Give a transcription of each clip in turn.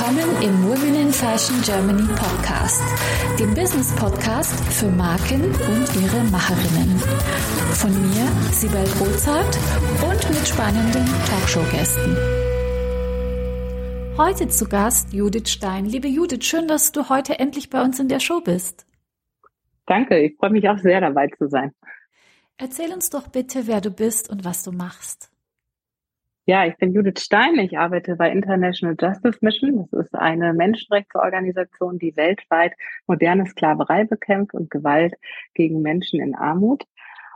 Willkommen im Women in Fashion Germany Podcast, dem Business Podcast für Marken und ihre Macherinnen. Von mir, Sibel Rozart und mit spannenden Talkshow-Gästen. Heute zu Gast Judith Stein. Liebe Judith, schön, dass du heute endlich bei uns in der Show bist. Danke, ich freue mich auch sehr dabei zu sein. Erzähl uns doch bitte, wer du bist und was du machst. Ja, ich bin Judith Stein. Ich arbeite bei International Justice Mission. Das ist eine Menschenrechtsorganisation, die weltweit moderne Sklaverei bekämpft und Gewalt gegen Menschen in Armut.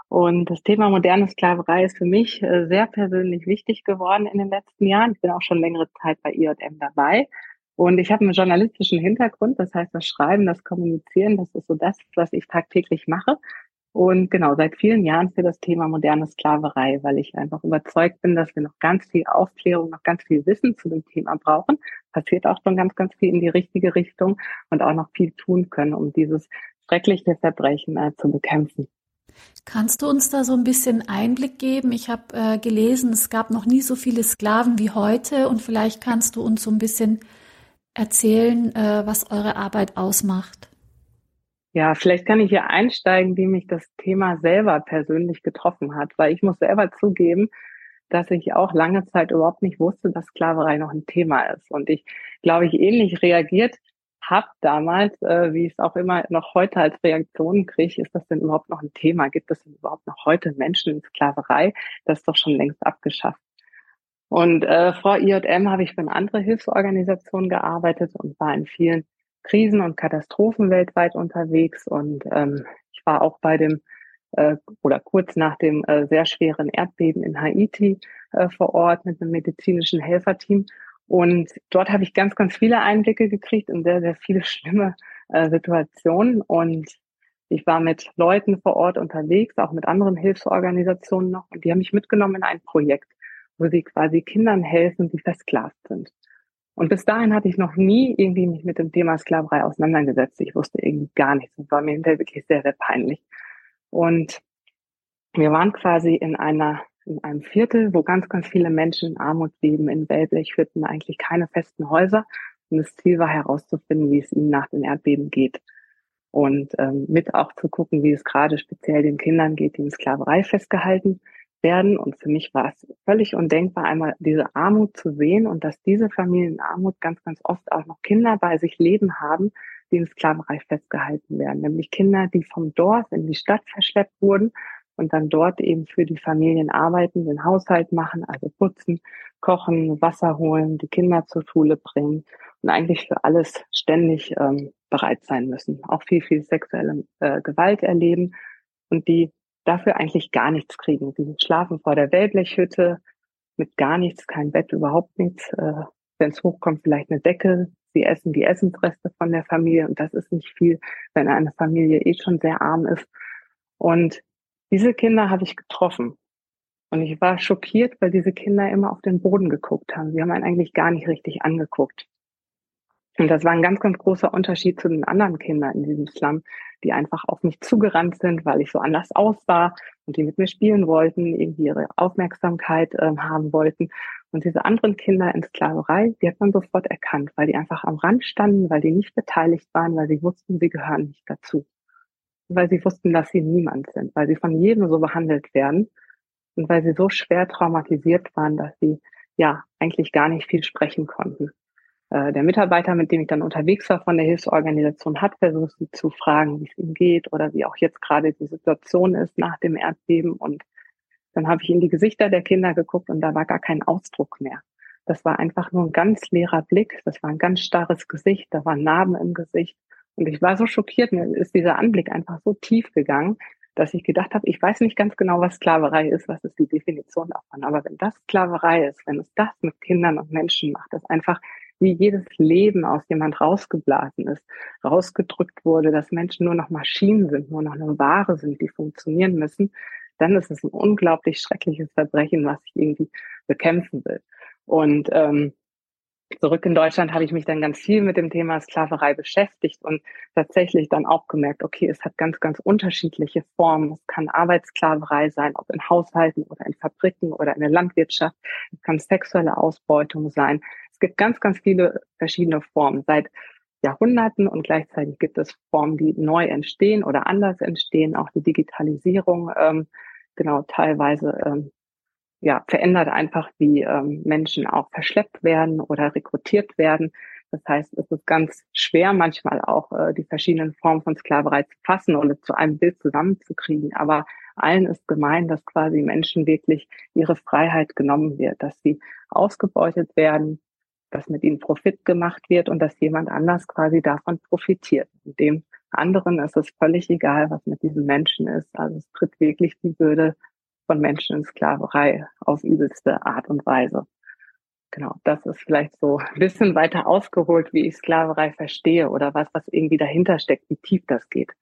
Und das Thema moderne Sklaverei ist für mich äh, sehr persönlich wichtig geworden in den letzten Jahren. Ich bin auch schon längere Zeit bei IJM dabei. Und ich habe einen journalistischen Hintergrund, das heißt das Schreiben, das Kommunizieren, das ist so das, was ich tagtäglich mache. Und genau, seit vielen Jahren für das Thema moderne Sklaverei, weil ich einfach überzeugt bin, dass wir noch ganz viel Aufklärung, noch ganz viel Wissen zu dem Thema brauchen. Passiert auch schon ganz, ganz viel in die richtige Richtung und auch noch viel tun können, um dieses schreckliche Verbrechen äh, zu bekämpfen. Kannst du uns da so ein bisschen Einblick geben? Ich habe äh, gelesen, es gab noch nie so viele Sklaven wie heute und vielleicht kannst du uns so ein bisschen erzählen, äh, was eure Arbeit ausmacht. Ja, vielleicht kann ich hier einsteigen, wie mich das Thema selber persönlich getroffen hat, weil ich muss selber zugeben, dass ich auch lange Zeit überhaupt nicht wusste, dass Sklaverei noch ein Thema ist. Und ich, glaube ich, ähnlich reagiert habe damals, äh, wie ich es auch immer noch heute als Reaktion kriege, ist das denn überhaupt noch ein Thema? Gibt es denn überhaupt noch heute Menschen in Sklaverei? Das ist doch schon längst abgeschafft. Und äh, vor IJM habe ich für eine andere Hilfsorganisation gearbeitet und war in vielen Krisen und Katastrophen weltweit unterwegs und ähm, ich war auch bei dem äh, oder kurz nach dem äh, sehr schweren Erdbeben in Haiti äh, vor Ort mit einem medizinischen Helferteam. Und dort habe ich ganz, ganz viele Einblicke gekriegt in sehr, sehr viele schlimme äh, Situationen. Und ich war mit Leuten vor Ort unterwegs, auch mit anderen Hilfsorganisationen noch. Und die haben mich mitgenommen in ein Projekt, wo sie quasi Kindern helfen, die versklavt sind. Und bis dahin hatte ich noch nie irgendwie mich mit dem Thema Sklaverei auseinandergesetzt. Ich wusste irgendwie gar nichts und war mir hinterher wirklich sehr, sehr peinlich. Und wir waren quasi in einer, in einem Viertel, wo ganz, ganz viele Menschen in Armut leben, in Wellblechhütten, eigentlich keine festen Häuser. Und das Ziel war herauszufinden, wie es ihnen nach dem Erdbeben geht. Und ähm, mit auch zu gucken, wie es gerade speziell den Kindern geht, die in Sklaverei festgehalten werden. Und für mich war es völlig undenkbar, einmal diese Armut zu sehen und dass diese Familienarmut ganz, ganz oft auch noch Kinder bei sich leben haben, die in Sklaverei festgehalten werden. Nämlich Kinder, die vom Dorf in die Stadt verschleppt wurden und dann dort eben für die Familien arbeiten, den Haushalt machen, also putzen, kochen, Wasser holen, die Kinder zur Schule bringen und eigentlich für alles ständig ähm, bereit sein müssen. Auch viel, viel sexuelle äh, Gewalt erleben und die dafür eigentlich gar nichts kriegen. Sie schlafen vor der Wellblechhütte mit gar nichts, kein Bett, überhaupt nichts. Äh, wenn es hochkommt, vielleicht eine Decke. Sie essen die Essensreste von der Familie und das ist nicht viel, wenn eine Familie eh schon sehr arm ist. Und diese Kinder habe ich getroffen. Und ich war schockiert, weil diese Kinder immer auf den Boden geguckt haben. Sie haben einen eigentlich gar nicht richtig angeguckt. Und das war ein ganz, ganz großer Unterschied zu den anderen Kindern in diesem Slum, die einfach auf mich zugerannt sind, weil ich so anders aussah und die mit mir spielen wollten, irgendwie ihre Aufmerksamkeit äh, haben wollten. Und diese anderen Kinder in Sklaverei, die hat man sofort erkannt, weil die einfach am Rand standen, weil die nicht beteiligt waren, weil sie wussten, sie gehören nicht dazu. Weil sie wussten, dass sie niemand sind, weil sie von jedem so behandelt werden und weil sie so schwer traumatisiert waren, dass sie ja eigentlich gar nicht viel sprechen konnten. Äh, der Mitarbeiter, mit dem ich dann unterwegs war von der Hilfsorganisation, hat versucht, sie zu fragen, wie es ihm geht oder wie auch jetzt gerade die Situation ist nach dem Erdbeben. Und dann habe ich in die Gesichter der Kinder geguckt und da war gar kein Ausdruck mehr. Das war einfach nur ein ganz leerer Blick. Das war ein ganz starres Gesicht. Da waren Narben im Gesicht. Und ich war so schockiert. Mir ist dieser Anblick einfach so tief gegangen, dass ich gedacht habe, ich weiß nicht ganz genau, was Sklaverei ist, was ist die Definition davon. Aber wenn das Sklaverei ist, wenn es das mit Kindern und Menschen macht, das einfach wie jedes Leben aus jemand rausgeblasen ist, rausgedrückt wurde, dass Menschen nur noch Maschinen sind, nur noch eine Ware sind, die funktionieren müssen, dann ist es ein unglaublich schreckliches Verbrechen, was ich irgendwie bekämpfen will. Und ähm, zurück in Deutschland habe ich mich dann ganz viel mit dem Thema Sklaverei beschäftigt und tatsächlich dann auch gemerkt, okay, es hat ganz, ganz unterschiedliche Formen. Es kann Arbeitssklaverei sein, ob in Haushalten oder in Fabriken oder in der Landwirtschaft. Es kann sexuelle Ausbeutung sein gibt ganz, ganz viele verschiedene Formen seit Jahrhunderten und gleichzeitig gibt es Formen, die neu entstehen oder anders entstehen. Auch die Digitalisierung, ähm, genau, teilweise ähm, ja, verändert einfach, wie ähm, Menschen auch verschleppt werden oder rekrutiert werden. Das heißt, es ist ganz schwer, manchmal auch äh, die verschiedenen Formen von Sklaverei zu fassen oder zu einem Bild zusammenzukriegen. Aber allen ist gemein, dass quasi Menschen wirklich ihre Freiheit genommen wird, dass sie ausgebeutet werden, dass mit ihnen Profit gemacht wird und dass jemand anders quasi davon profitiert. Und dem anderen ist es völlig egal, was mit diesen Menschen ist. Also es tritt wirklich die Würde von Menschen in Sklaverei auf übelste Art und Weise. Genau, das ist vielleicht so ein bisschen weiter ausgeholt, wie ich Sklaverei verstehe oder was, was irgendwie dahinter steckt, wie tief das geht.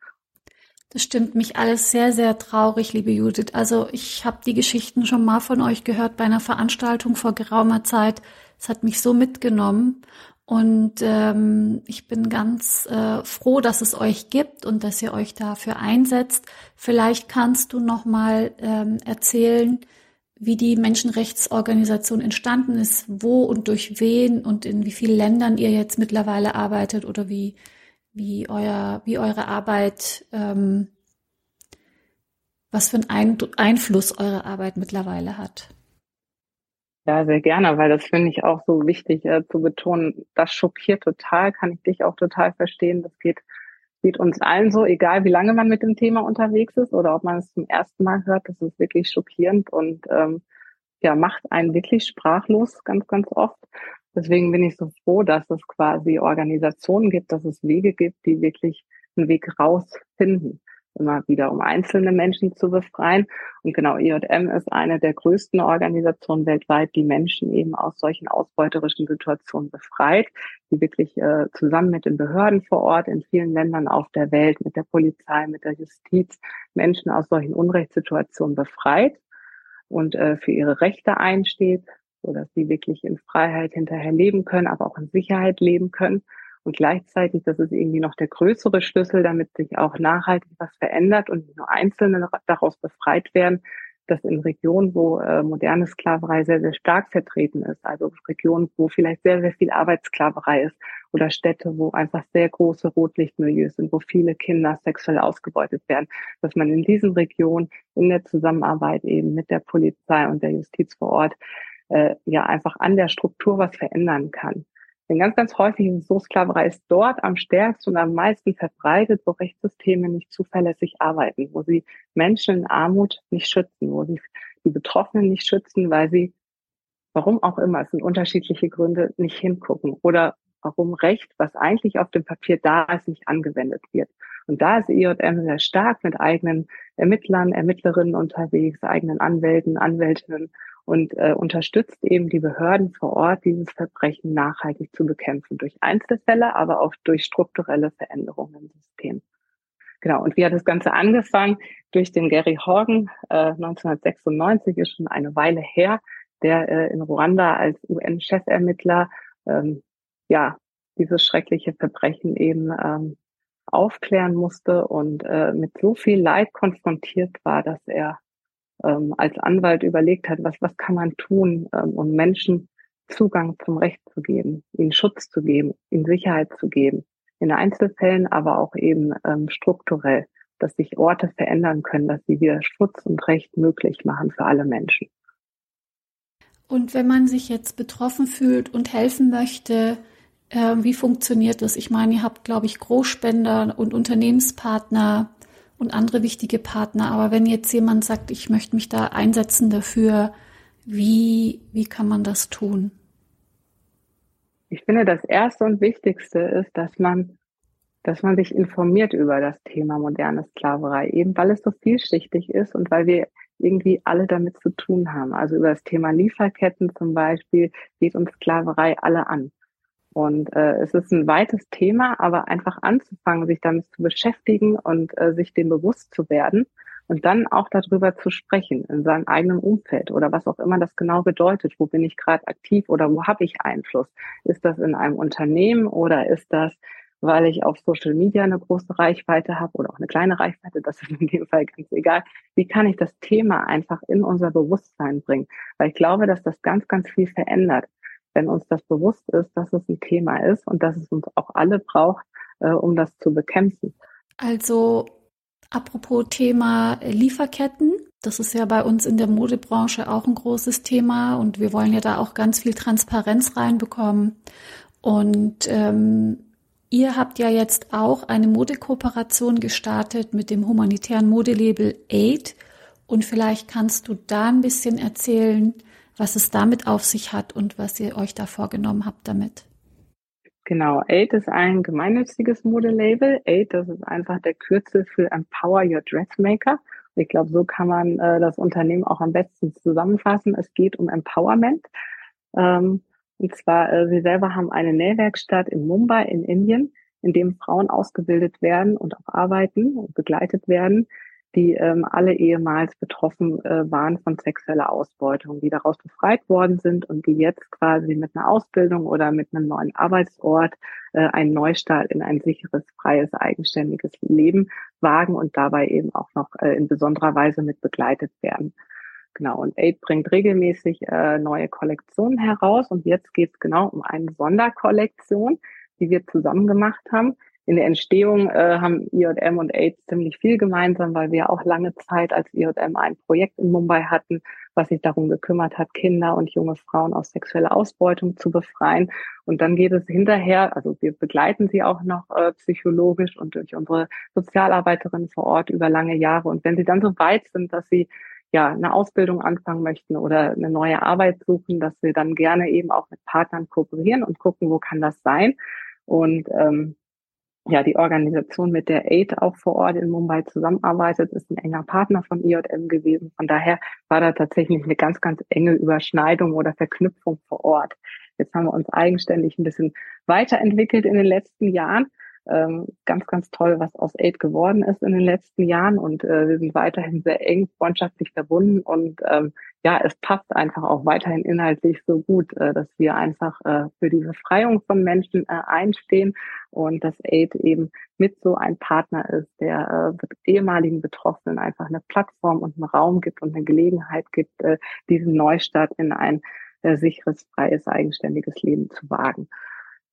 Das stimmt mich alles sehr, sehr traurig, liebe Judith. Also ich habe die Geschichten schon mal von euch gehört bei einer Veranstaltung vor geraumer Zeit. Es hat mich so mitgenommen und ähm, ich bin ganz äh, froh, dass es euch gibt und dass ihr euch dafür einsetzt. Vielleicht kannst du noch mal ähm, erzählen, wie die Menschenrechtsorganisation entstanden ist, wo und durch wen und in wie vielen Ländern ihr jetzt mittlerweile arbeitet oder wie, wie, euer, wie eure Arbeit, ähm, was für einen Einfluss eure Arbeit mittlerweile hat. Ja, sehr gerne, weil das finde ich auch so wichtig äh, zu betonen. Das schockiert total, kann ich dich auch total verstehen. Das geht geht uns allen so, egal wie lange man mit dem Thema unterwegs ist oder ob man es zum ersten Mal hört, das ist wirklich schockierend und ähm, ja, macht einen wirklich sprachlos ganz, ganz oft. Deswegen bin ich so froh, dass es quasi Organisationen gibt, dass es Wege gibt, die wirklich einen Weg rausfinden immer wieder, um einzelne Menschen zu befreien. Und genau, IJM ist eine der größten Organisationen weltweit, die Menschen eben aus solchen ausbeuterischen Situationen befreit, die wirklich äh, zusammen mit den Behörden vor Ort in vielen Ländern auf der Welt, mit der Polizei, mit der Justiz Menschen aus solchen Unrechtssituationen befreit und äh, für ihre Rechte einsteht, so dass sie wirklich in Freiheit hinterher leben können, aber auch in Sicherheit leben können. Und gleichzeitig, das ist irgendwie noch der größere Schlüssel, damit sich auch nachhaltig was verändert und nur Einzelne daraus befreit werden, dass in Regionen, wo äh, moderne Sklaverei sehr, sehr stark vertreten ist, also Regionen, wo vielleicht sehr, sehr viel Arbeitssklaverei ist oder Städte, wo einfach sehr große Rotlichtmilieus sind, wo viele Kinder sexuell ausgebeutet werden, dass man in diesen Regionen in der Zusammenarbeit eben mit der Polizei und der Justiz vor Ort äh, ja einfach an der Struktur was verändern kann. Denn ganz, ganz häufig ist es so, Sklaverei ist dort am stärksten und am meisten verbreitet, wo Rechtssysteme nicht zuverlässig arbeiten, wo sie Menschen in Armut nicht schützen, wo sie die Betroffenen nicht schützen, weil sie, warum auch immer, es sind unterschiedliche Gründe, nicht hingucken oder warum Recht, was eigentlich auf dem Papier da ist, nicht angewendet wird. Und da ist IJM sehr stark mit eigenen Ermittlern, Ermittlerinnen unterwegs, eigenen Anwälten, Anwältinnen und äh, unterstützt eben die Behörden vor Ort, dieses Verbrechen nachhaltig zu bekämpfen, durch Einzelfälle, aber auch durch strukturelle Veränderungen im System. Genau, und wie hat das Ganze angefangen? Durch den Gary Horgan, äh, 1996 ist schon eine Weile her, der äh, in Ruanda als UN-Chefermittler ähm, ja dieses schreckliche Verbrechen eben ähm, aufklären musste und äh, mit so viel Leid konfrontiert war, dass er ähm, als Anwalt überlegt hat, was, was kann man tun, ähm, um Menschen Zugang zum Recht zu geben, ihnen Schutz zu geben, ihnen Sicherheit zu geben. In Einzelfällen, aber auch eben ähm, strukturell, dass sich Orte verändern können, dass sie wieder Schutz und Recht möglich machen für alle Menschen. Und wenn man sich jetzt betroffen fühlt und helfen möchte, äh, wie funktioniert das? Ich meine, ihr habt, glaube ich, Großspender und Unternehmenspartner und andere wichtige Partner. Aber wenn jetzt jemand sagt, ich möchte mich da einsetzen dafür, wie, wie kann man das tun? Ich finde, das erste und wichtigste ist, dass man, dass man sich informiert über das Thema moderne Sklaverei, eben weil es so vielschichtig ist und weil wir irgendwie alle damit zu tun haben. Also über das Thema Lieferketten zum Beispiel geht uns Sklaverei alle an. Und äh, es ist ein weites Thema, aber einfach anzufangen, sich damit zu beschäftigen und äh, sich dem bewusst zu werden und dann auch darüber zu sprechen in seinem eigenen Umfeld oder was auch immer das genau bedeutet. Wo bin ich gerade aktiv oder wo habe ich Einfluss? Ist das in einem Unternehmen oder ist das, weil ich auf Social Media eine große Reichweite habe oder auch eine kleine Reichweite? Das ist in dem Fall ganz egal. Wie kann ich das Thema einfach in unser Bewusstsein bringen? Weil ich glaube, dass das ganz, ganz viel verändert wenn uns das bewusst ist, dass es ein Thema ist und dass es uns auch alle braucht, äh, um das zu bekämpfen. Also apropos Thema Lieferketten, das ist ja bei uns in der Modebranche auch ein großes Thema und wir wollen ja da auch ganz viel Transparenz reinbekommen. Und ähm, ihr habt ja jetzt auch eine Modekooperation gestartet mit dem humanitären Modelabel Aid. Und vielleicht kannst du da ein bisschen erzählen, was es damit auf sich hat und was ihr euch da vorgenommen habt damit. Genau, Aid ist ein gemeinnütziges Modelabel. Aid, das ist einfach der Kürzel für Empower Your Dressmaker. Ich glaube, so kann man äh, das Unternehmen auch am besten zusammenfassen. Es geht um Empowerment. Ähm, und zwar, äh, sie selber haben eine Nähwerkstatt in Mumbai in Indien, in dem Frauen ausgebildet werden und auch arbeiten und begleitet werden, die ähm, alle ehemals betroffen äh, waren von sexueller Ausbeutung, die daraus befreit worden sind und die jetzt quasi mit einer Ausbildung oder mit einem neuen Arbeitsort äh, einen Neustart in ein sicheres, freies, eigenständiges Leben wagen und dabei eben auch noch äh, in besonderer Weise mit begleitet werden. Genau, und Aid bringt regelmäßig äh, neue Kollektionen heraus und jetzt geht es genau um eine Sonderkollektion, die wir zusammen gemacht haben, in der Entstehung äh, haben IJM und AIDS ziemlich viel gemeinsam, weil wir auch lange Zeit als IJM ein Projekt in Mumbai hatten, was sich darum gekümmert hat, Kinder und junge Frauen aus sexueller Ausbeutung zu befreien. Und dann geht es hinterher, also wir begleiten sie auch noch äh, psychologisch und durch unsere Sozialarbeiterin vor Ort über lange Jahre. Und wenn sie dann so weit sind, dass sie ja eine Ausbildung anfangen möchten oder eine neue Arbeit suchen, dass wir dann gerne eben auch mit Partnern kooperieren und gucken, wo kann das sein. Und ähm, ja, die Organisation, mit der AID auch vor Ort in Mumbai zusammenarbeitet, ist ein enger Partner von IJM gewesen. Von daher war da tatsächlich eine ganz, ganz enge Überschneidung oder Verknüpfung vor Ort. Jetzt haben wir uns eigenständig ein bisschen weiterentwickelt in den letzten Jahren ähm, ganz, ganz toll, was aus Aid geworden ist in den letzten Jahren. Und äh, wir sind weiterhin sehr eng freundschaftlich verbunden. Und ähm, ja, es passt einfach auch weiterhin inhaltlich so gut, äh, dass wir einfach äh, für die Befreiung von Menschen äh, einstehen und dass Aid eben mit so ein Partner ist, der äh, ehemaligen Betroffenen einfach eine Plattform und einen Raum gibt und eine Gelegenheit gibt, äh, diesen Neustart in ein äh, sicheres, freies, eigenständiges Leben zu wagen.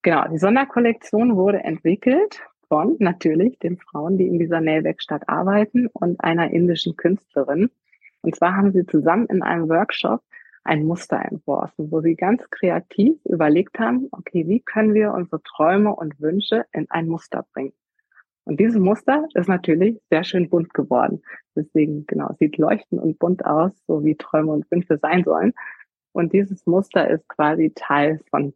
Genau, die Sonderkollektion wurde entwickelt von natürlich den Frauen, die in dieser Nähwerkstatt arbeiten und einer indischen Künstlerin. Und zwar haben sie zusammen in einem Workshop ein Muster entworfen, wo sie ganz kreativ überlegt haben, okay, wie können wir unsere Träume und Wünsche in ein Muster bringen? Und dieses Muster ist natürlich sehr schön bunt geworden. Deswegen, genau, sieht leuchtend und bunt aus, so wie Träume und Wünsche sein sollen. Und dieses Muster ist quasi Teil von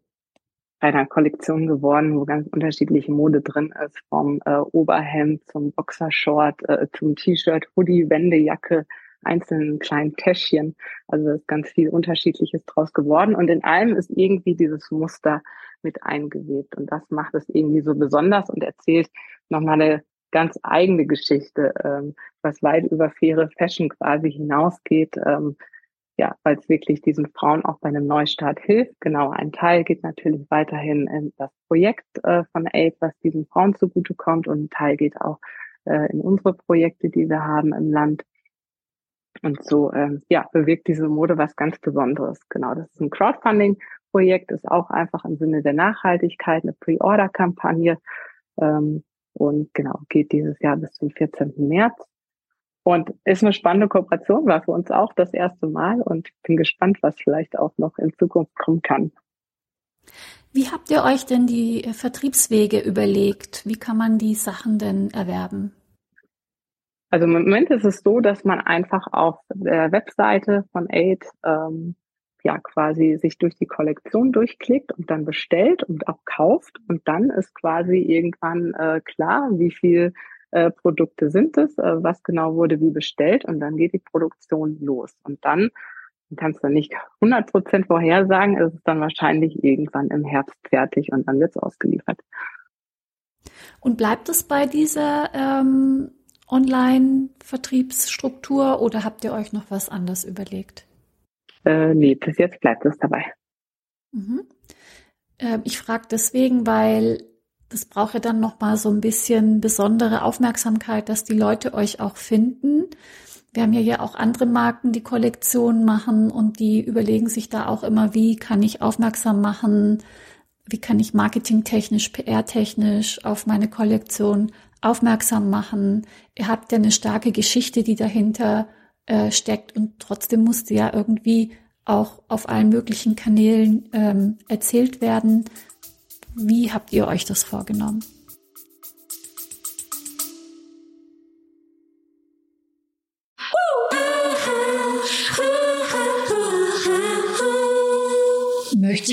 einer Kollektion geworden, wo ganz unterschiedliche Mode drin ist, vom äh, Oberhemd zum Boxershort, äh, zum T-Shirt, Hoodie, Wendejacke, einzelnen kleinen Täschchen. Also ist ganz viel Unterschiedliches draus geworden und in allem ist irgendwie dieses Muster mit eingewebt und das macht es irgendwie so besonders und erzählt nochmal eine ganz eigene Geschichte, ähm, was weit über faire Fashion quasi hinausgeht, ähm, ja, weil es wirklich diesen Frauen auch bei einem Neustart hilft. Genau, ein Teil geht natürlich weiterhin in das Projekt äh, von AID, was diesen Frauen zugutekommt und ein Teil geht auch äh, in unsere Projekte, die wir haben im Land. Und so, ähm, ja, bewirkt diese Mode was ganz Besonderes. Genau, das ist ein Crowdfunding-Projekt, ist auch einfach im Sinne der Nachhaltigkeit eine Pre-Order-Kampagne ähm, und genau, geht dieses Jahr bis zum 14. März. Und ist eine spannende Kooperation, war für uns auch das erste Mal und bin gespannt, was vielleicht auch noch in Zukunft kommen kann. Wie habt ihr euch denn die Vertriebswege überlegt? Wie kann man die Sachen denn erwerben? Also im Moment ist es so, dass man einfach auf der Webseite von Aid ähm, ja quasi sich durch die Kollektion durchklickt und dann bestellt und auch kauft und dann ist quasi irgendwann äh, klar, wie viel äh, Produkte sind es, äh, was genau wurde wie bestellt und dann geht die Produktion los. Und dann kannst du nicht 100 Prozent vorhersagen, ist es dann wahrscheinlich irgendwann im Herbst fertig und dann wird es ausgeliefert. Und bleibt es bei dieser ähm, Online-Vertriebsstruktur oder habt ihr euch noch was anderes überlegt? Äh, nee, bis jetzt bleibt es dabei. Mhm. Äh, ich frage deswegen, weil das braucht ja dann noch mal so ein bisschen besondere Aufmerksamkeit, dass die Leute euch auch finden. Wir haben ja ja auch andere Marken, die Kollektionen machen und die überlegen sich da auch immer, wie kann ich aufmerksam machen, wie kann ich marketingtechnisch, PR-technisch auf meine Kollektion aufmerksam machen. Ihr habt ja eine starke Geschichte, die dahinter äh, steckt und trotzdem musste ja irgendwie auch auf allen möglichen Kanälen ähm, erzählt werden. Wie habt ihr euch das vorgenommen? Möchtest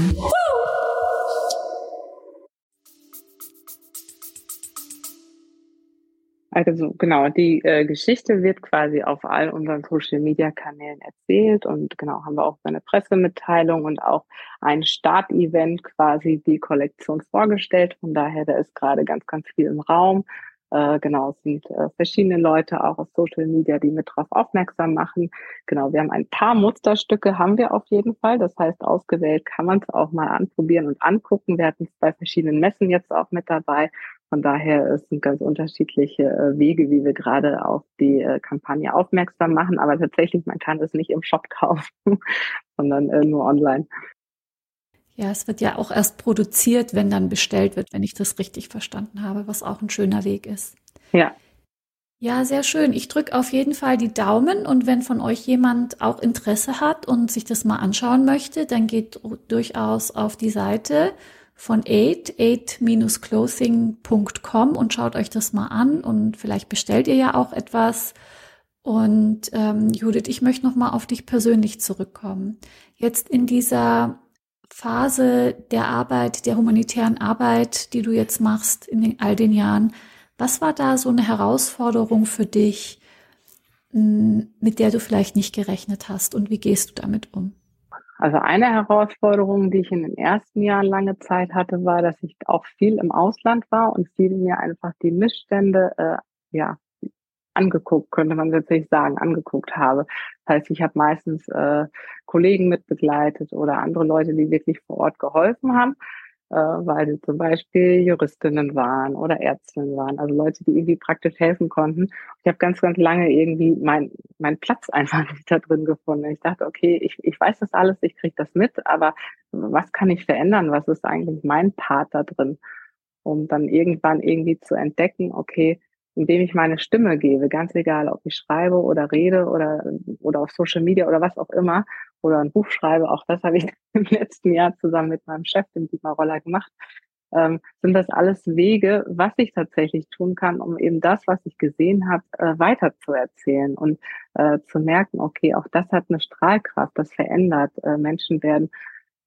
Also genau, die äh, Geschichte wird quasi auf all unseren Social-Media-Kanälen erzählt und genau haben wir auch eine Pressemitteilung und auch ein Start-Event quasi die Kollektion vorgestellt. Von daher, da ist gerade ganz, ganz viel im Raum. Äh, genau, es sind äh, verschiedene Leute auch aus Social Media, die mit drauf aufmerksam machen. Genau, wir haben ein paar Musterstücke, haben wir auf jeden Fall. Das heißt, ausgewählt kann man es auch mal anprobieren und angucken. Wir hatten es bei verschiedenen Messen jetzt auch mit dabei. Von daher sind ganz unterschiedliche äh, Wege, wie wir gerade auf die äh, Kampagne aufmerksam machen. Aber tatsächlich, man kann es nicht im Shop kaufen, sondern äh, nur online. Ja, es wird ja auch erst produziert, wenn dann bestellt wird, wenn ich das richtig verstanden habe, was auch ein schöner Weg ist. Ja. Ja, sehr schön. Ich drücke auf jeden Fall die Daumen und wenn von euch jemand auch Interesse hat und sich das mal anschauen möchte, dann geht durchaus auf die Seite von 8, 8-clothing.com und schaut euch das mal an und vielleicht bestellt ihr ja auch etwas. Und ähm, Judith, ich möchte noch mal auf dich persönlich zurückkommen. Jetzt in dieser Phase der Arbeit, der humanitären Arbeit, die du jetzt machst in den, all den Jahren, was war da so eine Herausforderung für dich, mit der du vielleicht nicht gerechnet hast und wie gehst du damit um? Also eine Herausforderung, die ich in den ersten Jahren lange Zeit hatte, war, dass ich auch viel im Ausland war und viel mir einfach die Missstände äh, ja angeguckt, könnte man tatsächlich sagen, angeguckt habe. Das heißt, ich habe meistens äh, Kollegen mitbegleitet oder andere Leute, die wirklich vor Ort geholfen haben, äh, weil sie zum Beispiel Juristinnen waren oder Ärztinnen waren, also Leute, die irgendwie praktisch helfen konnten. Ich habe ganz, ganz lange irgendwie mein, mein Platz einfach nicht da drin gefunden. Ich dachte, okay, ich, ich weiß das alles, ich kriege das mit, aber was kann ich verändern? Was ist eigentlich mein Part da drin? Um dann irgendwann irgendwie zu entdecken, okay, indem ich meine Stimme gebe, ganz egal, ob ich schreibe oder rede oder, oder auf Social Media oder was auch immer, oder ein Buch schreibe, auch das habe ich im letzten Jahr zusammen mit meinem Chef, dem Dietmar Roller, gemacht, ähm, sind das alles Wege, was ich tatsächlich tun kann, um eben das, was ich gesehen habe, äh, weiter zu erzählen und äh, zu merken, okay, auch das hat eine Strahlkraft, das verändert. Äh, Menschen werden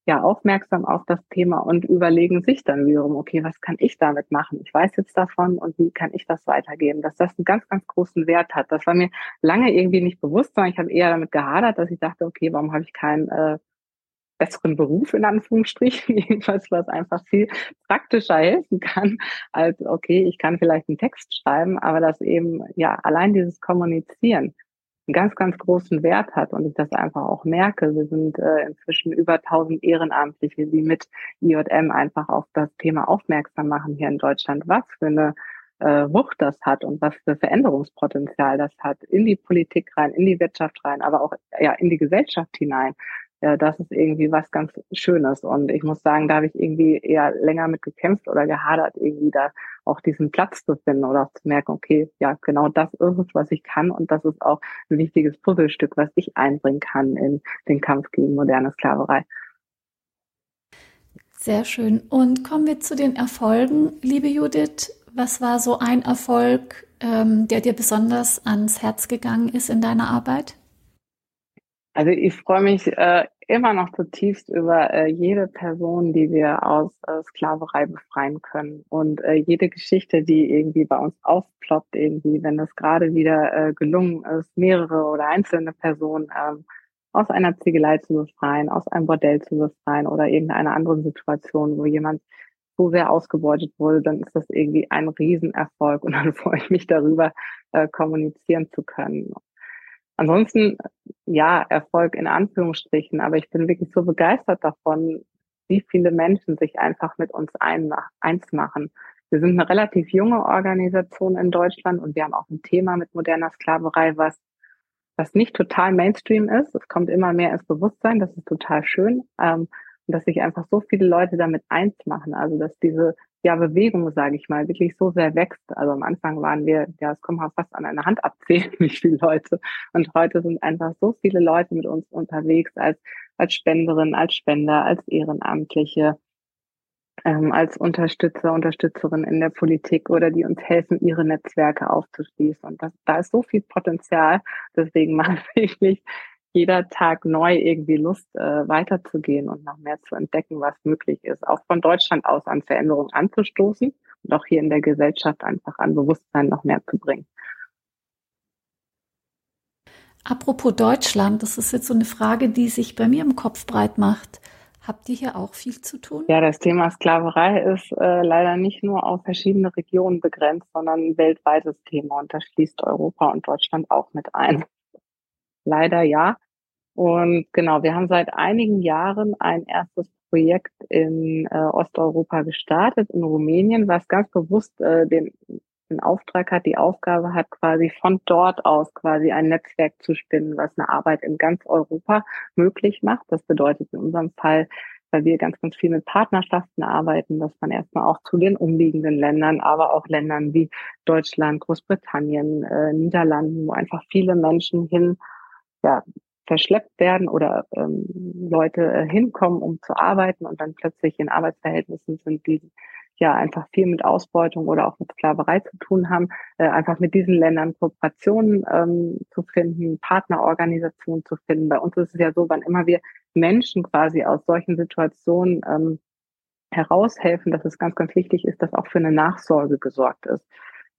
ja aufmerksam auf das Thema und überlegen sich dann wiederum, okay, was kann ich damit machen? Ich weiß jetzt davon und wie kann ich das weitergeben? Dass das einen ganz, ganz großen Wert hat. Das war mir lange irgendwie nicht bewusst, sondern ich habe eher damit gehadert, dass ich dachte, okay, warum habe ich keinen äh, besseren Beruf in Anführungsstrichen, jedenfalls was einfach viel praktischer helfen kann, als okay, ich kann vielleicht einen Text schreiben, aber das eben ja allein dieses Kommunizieren einen ganz, ganz großen Wert hat und ich das einfach auch merke. Wir sind äh, inzwischen über 1000 Ehrenamtliche, die mit IJM einfach auf das Thema aufmerksam machen hier in Deutschland, was für eine äh, Wucht das hat und was für Veränderungspotenzial das hat in die Politik rein, in die Wirtschaft rein, aber auch ja in die Gesellschaft hinein ja, das ist irgendwie was ganz Schönes. Und ich muss sagen, da habe ich irgendwie eher länger mit gekämpft oder gehadert, irgendwie da auch diesen Platz zu finden oder auch zu merken, okay, ja, genau das ist es, was ich kann. Und das ist auch ein wichtiges Puzzlestück, was ich einbringen kann in den Kampf gegen moderne Sklaverei. Sehr schön. Und kommen wir zu den Erfolgen, liebe Judith. Was war so ein Erfolg, ähm, der dir besonders ans Herz gegangen ist in deiner Arbeit? Also ich freue mich äh, immer noch zutiefst über äh, jede Person, die wir aus äh, Sklaverei befreien können. Und äh, jede Geschichte, die irgendwie bei uns aufploppt, irgendwie, wenn es gerade wieder äh, gelungen ist, mehrere oder einzelne Personen ähm, aus einer Ziegelei zu befreien, aus einem Bordell zu befreien oder irgendeiner anderen Situation, wo jemand so sehr ausgebeutet wurde, dann ist das irgendwie ein Riesenerfolg und dann freue ich mich darüber, äh, kommunizieren zu können. Ansonsten, ja, Erfolg in Anführungsstrichen, aber ich bin wirklich so begeistert davon, wie viele Menschen sich einfach mit uns eins machen. Wir sind eine relativ junge Organisation in Deutschland und wir haben auch ein Thema mit moderner Sklaverei, was, was nicht total Mainstream ist. Es kommt immer mehr ins Bewusstsein, das ist total schön. Ähm, und dass sich einfach so viele Leute damit eins machen. Also dass diese ja, Bewegung, sage ich mal, wirklich so sehr wächst. Also am Anfang waren wir, ja, es kommt mal fast an eine Hand abzählen, wie viele Leute. Und heute sind einfach so viele Leute mit uns unterwegs als, als Spenderin, als Spender, als Ehrenamtliche, ähm, als Unterstützer, Unterstützerin in der Politik oder die uns helfen, ihre Netzwerke aufzuschließen. Und das, da ist so viel Potenzial. Deswegen macht wirklich jeder Tag neu irgendwie Lust, äh, weiterzugehen und noch mehr zu entdecken, was möglich ist. Auch von Deutschland aus an Veränderungen anzustoßen und auch hier in der Gesellschaft einfach an Bewusstsein noch mehr zu bringen. Apropos Deutschland, das ist jetzt so eine Frage, die sich bei mir im Kopf breit macht. Habt ihr hier auch viel zu tun? Ja, das Thema Sklaverei ist äh, leider nicht nur auf verschiedene Regionen begrenzt, sondern ein weltweites Thema und das schließt Europa und Deutschland auch mit ein. Leider ja. Und genau, wir haben seit einigen Jahren ein erstes Projekt in äh, Osteuropa gestartet, in Rumänien, was ganz bewusst äh, den, den Auftrag hat, die Aufgabe hat, quasi von dort aus quasi ein Netzwerk zu spinnen, was eine Arbeit in ganz Europa möglich macht. Das bedeutet in unserem Fall, weil wir ganz, ganz viel mit Partnerschaften arbeiten, dass man erstmal auch zu den umliegenden Ländern, aber auch Ländern wie Deutschland, Großbritannien, äh, Niederlanden, wo einfach viele Menschen hin ja, verschleppt werden oder ähm, Leute äh, hinkommen, um zu arbeiten und dann plötzlich in Arbeitsverhältnissen sind, die ja einfach viel mit Ausbeutung oder auch mit Sklaverei zu tun haben, äh, einfach mit diesen Ländern Kooperationen ähm, zu finden, Partnerorganisationen zu finden. Bei uns ist es ja so, wann immer wir Menschen quasi aus solchen Situationen ähm, heraushelfen, dass es ganz, ganz wichtig ist, dass auch für eine Nachsorge gesorgt ist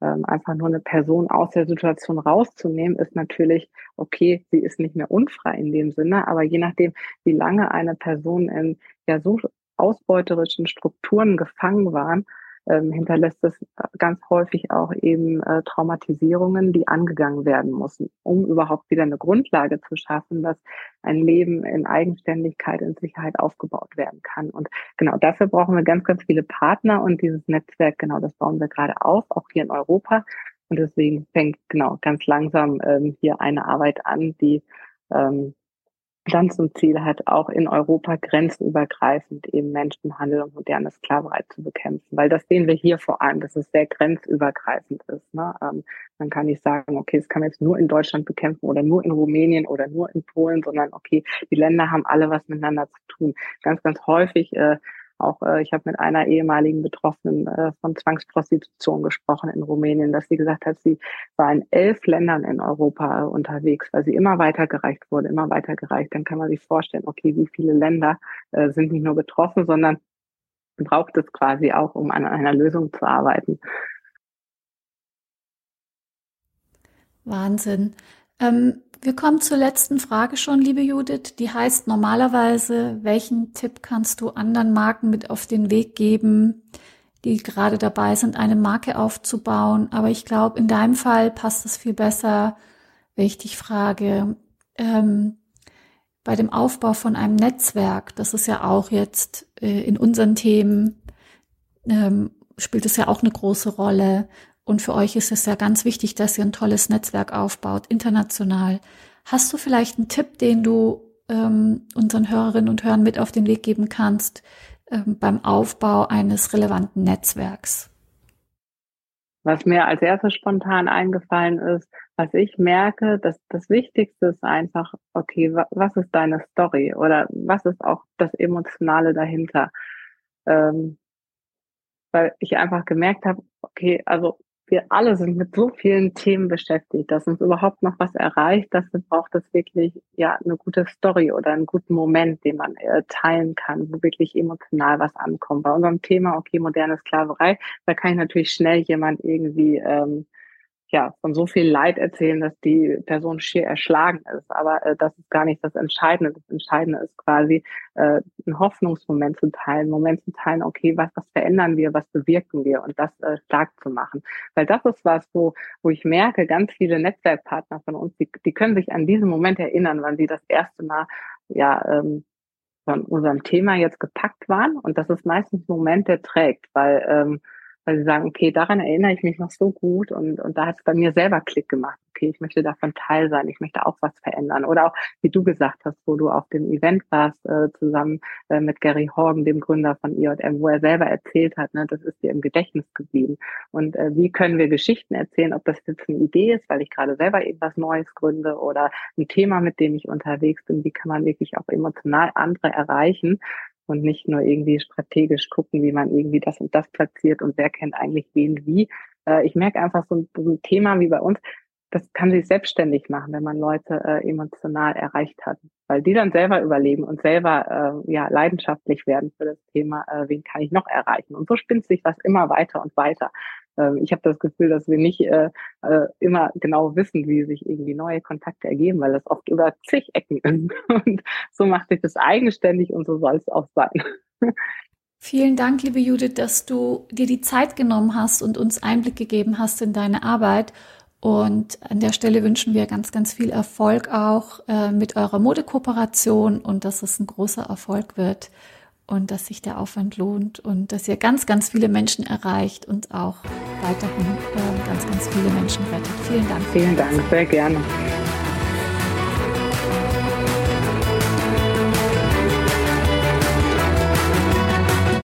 ähm, einfach nur eine Person aus der Situation rauszunehmen, ist natürlich, okay, sie ist nicht mehr unfrei in dem Sinne, aber je nachdem, wie lange eine Person in ja so ausbeuterischen Strukturen gefangen waren, ähm, hinterlässt es ganz häufig auch eben äh, Traumatisierungen, die angegangen werden müssen, um überhaupt wieder eine Grundlage zu schaffen, dass ein Leben in Eigenständigkeit, in Sicherheit aufgebaut werden kann. Und genau dafür brauchen wir ganz, ganz viele Partner und dieses Netzwerk, genau das bauen wir gerade auf, auch hier in Europa. Und deswegen fängt genau ganz langsam ähm, hier eine Arbeit an, die ähm, dann zum Ziel hat, auch in Europa grenzübergreifend eben Menschenhandel und moderne Sklaverei zu bekämpfen. Weil das sehen wir hier vor allem, dass es sehr grenzübergreifend ist. Ne? Ähm, man kann nicht sagen, okay, es kann man jetzt nur in Deutschland bekämpfen oder nur in Rumänien oder nur in Polen, sondern okay, die Länder haben alle was miteinander zu tun. Ganz, ganz häufig äh, auch äh, ich habe mit einer ehemaligen Betroffenen äh, von Zwangsprostitution gesprochen in Rumänien, dass sie gesagt hat, sie war in elf Ländern in Europa unterwegs, weil sie immer weitergereicht wurde, immer weitergereicht. Dann kann man sich vorstellen, okay, wie viele Länder äh, sind nicht nur betroffen, sondern braucht es quasi auch, um an einer Lösung zu arbeiten. Wahnsinn. Ähm, wir kommen zur letzten Frage schon, liebe Judith. Die heißt normalerweise, welchen Tipp kannst du anderen Marken mit auf den Weg geben, die gerade dabei sind, eine Marke aufzubauen? Aber ich glaube, in deinem Fall passt es viel besser, wenn ich dich frage, ähm, bei dem Aufbau von einem Netzwerk, das ist ja auch jetzt äh, in unseren Themen, ähm, spielt es ja auch eine große Rolle. Und für euch ist es ja ganz wichtig, dass ihr ein tolles Netzwerk aufbaut, international. Hast du vielleicht einen Tipp, den du ähm, unseren Hörerinnen und Hörern mit auf den Weg geben kannst ähm, beim Aufbau eines relevanten Netzwerks? Was mir als erstes spontan eingefallen ist, was ich merke, dass das Wichtigste ist einfach, okay, was ist deine Story oder was ist auch das Emotionale dahinter? Ähm, weil ich einfach gemerkt habe, okay, also wir alle sind mit so vielen Themen beschäftigt, dass uns überhaupt noch was erreicht, dass braucht es wirklich ja eine gute Story oder einen guten Moment, den man äh, teilen kann, wo wirklich emotional was ankommt. Bei unserem Thema, okay, moderne Sklaverei, da kann ich natürlich schnell jemand irgendwie ähm, ja, von so viel Leid erzählen, dass die Person schier erschlagen ist. Aber äh, das ist gar nicht das Entscheidende. Das Entscheidende ist quasi, äh, einen Hoffnungsmoment zu teilen, Moment zu teilen, okay, was, was verändern wir, was bewirken wir und das äh, stark zu machen. Weil das ist was, wo, wo ich merke, ganz viele Netzwerkpartner von uns, die, die können sich an diesen Moment erinnern, wann sie das erste Mal ja ähm, von unserem Thema jetzt gepackt waren. Und das ist meistens ein Moment, der trägt, weil ähm, weil sie sagen, okay, daran erinnere ich mich noch so gut und, und da hat es bei mir selber Klick gemacht. Okay, ich möchte davon Teil sein, ich möchte auch was verändern. Oder auch, wie du gesagt hast, wo du auf dem Event warst, äh, zusammen äh, mit Gary Horgan, dem Gründer von IJM, wo er selber erzählt hat, ne, das ist dir im Gedächtnis geblieben. Und äh, wie können wir Geschichten erzählen, ob das jetzt eine Idee ist, weil ich gerade selber irgendwas Neues gründe oder ein Thema, mit dem ich unterwegs bin, wie kann man wirklich auch emotional andere erreichen, und nicht nur irgendwie strategisch gucken, wie man irgendwie das und das platziert und wer kennt eigentlich wen wie. Äh, ich merke einfach so ein, so ein, Thema wie bei uns, das kann sich selbstständig machen, wenn man Leute äh, emotional erreicht hat, weil die dann selber überleben und selber äh, ja leidenschaftlich werden für das Thema, äh, wen kann ich noch erreichen. Und so spinnt sich was immer weiter und weiter. Ähm, ich habe das Gefühl, dass wir nicht äh, äh, immer genau wissen, wie sich irgendwie neue Kontakte ergeben, weil das oft über zig Ecken ist. Und so macht sich das eigenständig und so soll es auch sein. Vielen Dank, liebe Judith, dass du dir die Zeit genommen hast und uns Einblick gegeben hast in deine Arbeit. Und an der Stelle wünschen wir ganz, ganz viel Erfolg auch äh, mit eurer Modekooperation und dass es ein großer Erfolg wird und dass sich der Aufwand lohnt und dass ihr ganz, ganz viele Menschen erreicht und auch weiterhin äh, ganz, ganz viele Menschen rettet. Vielen Dank. Vielen Dank, sehr gerne.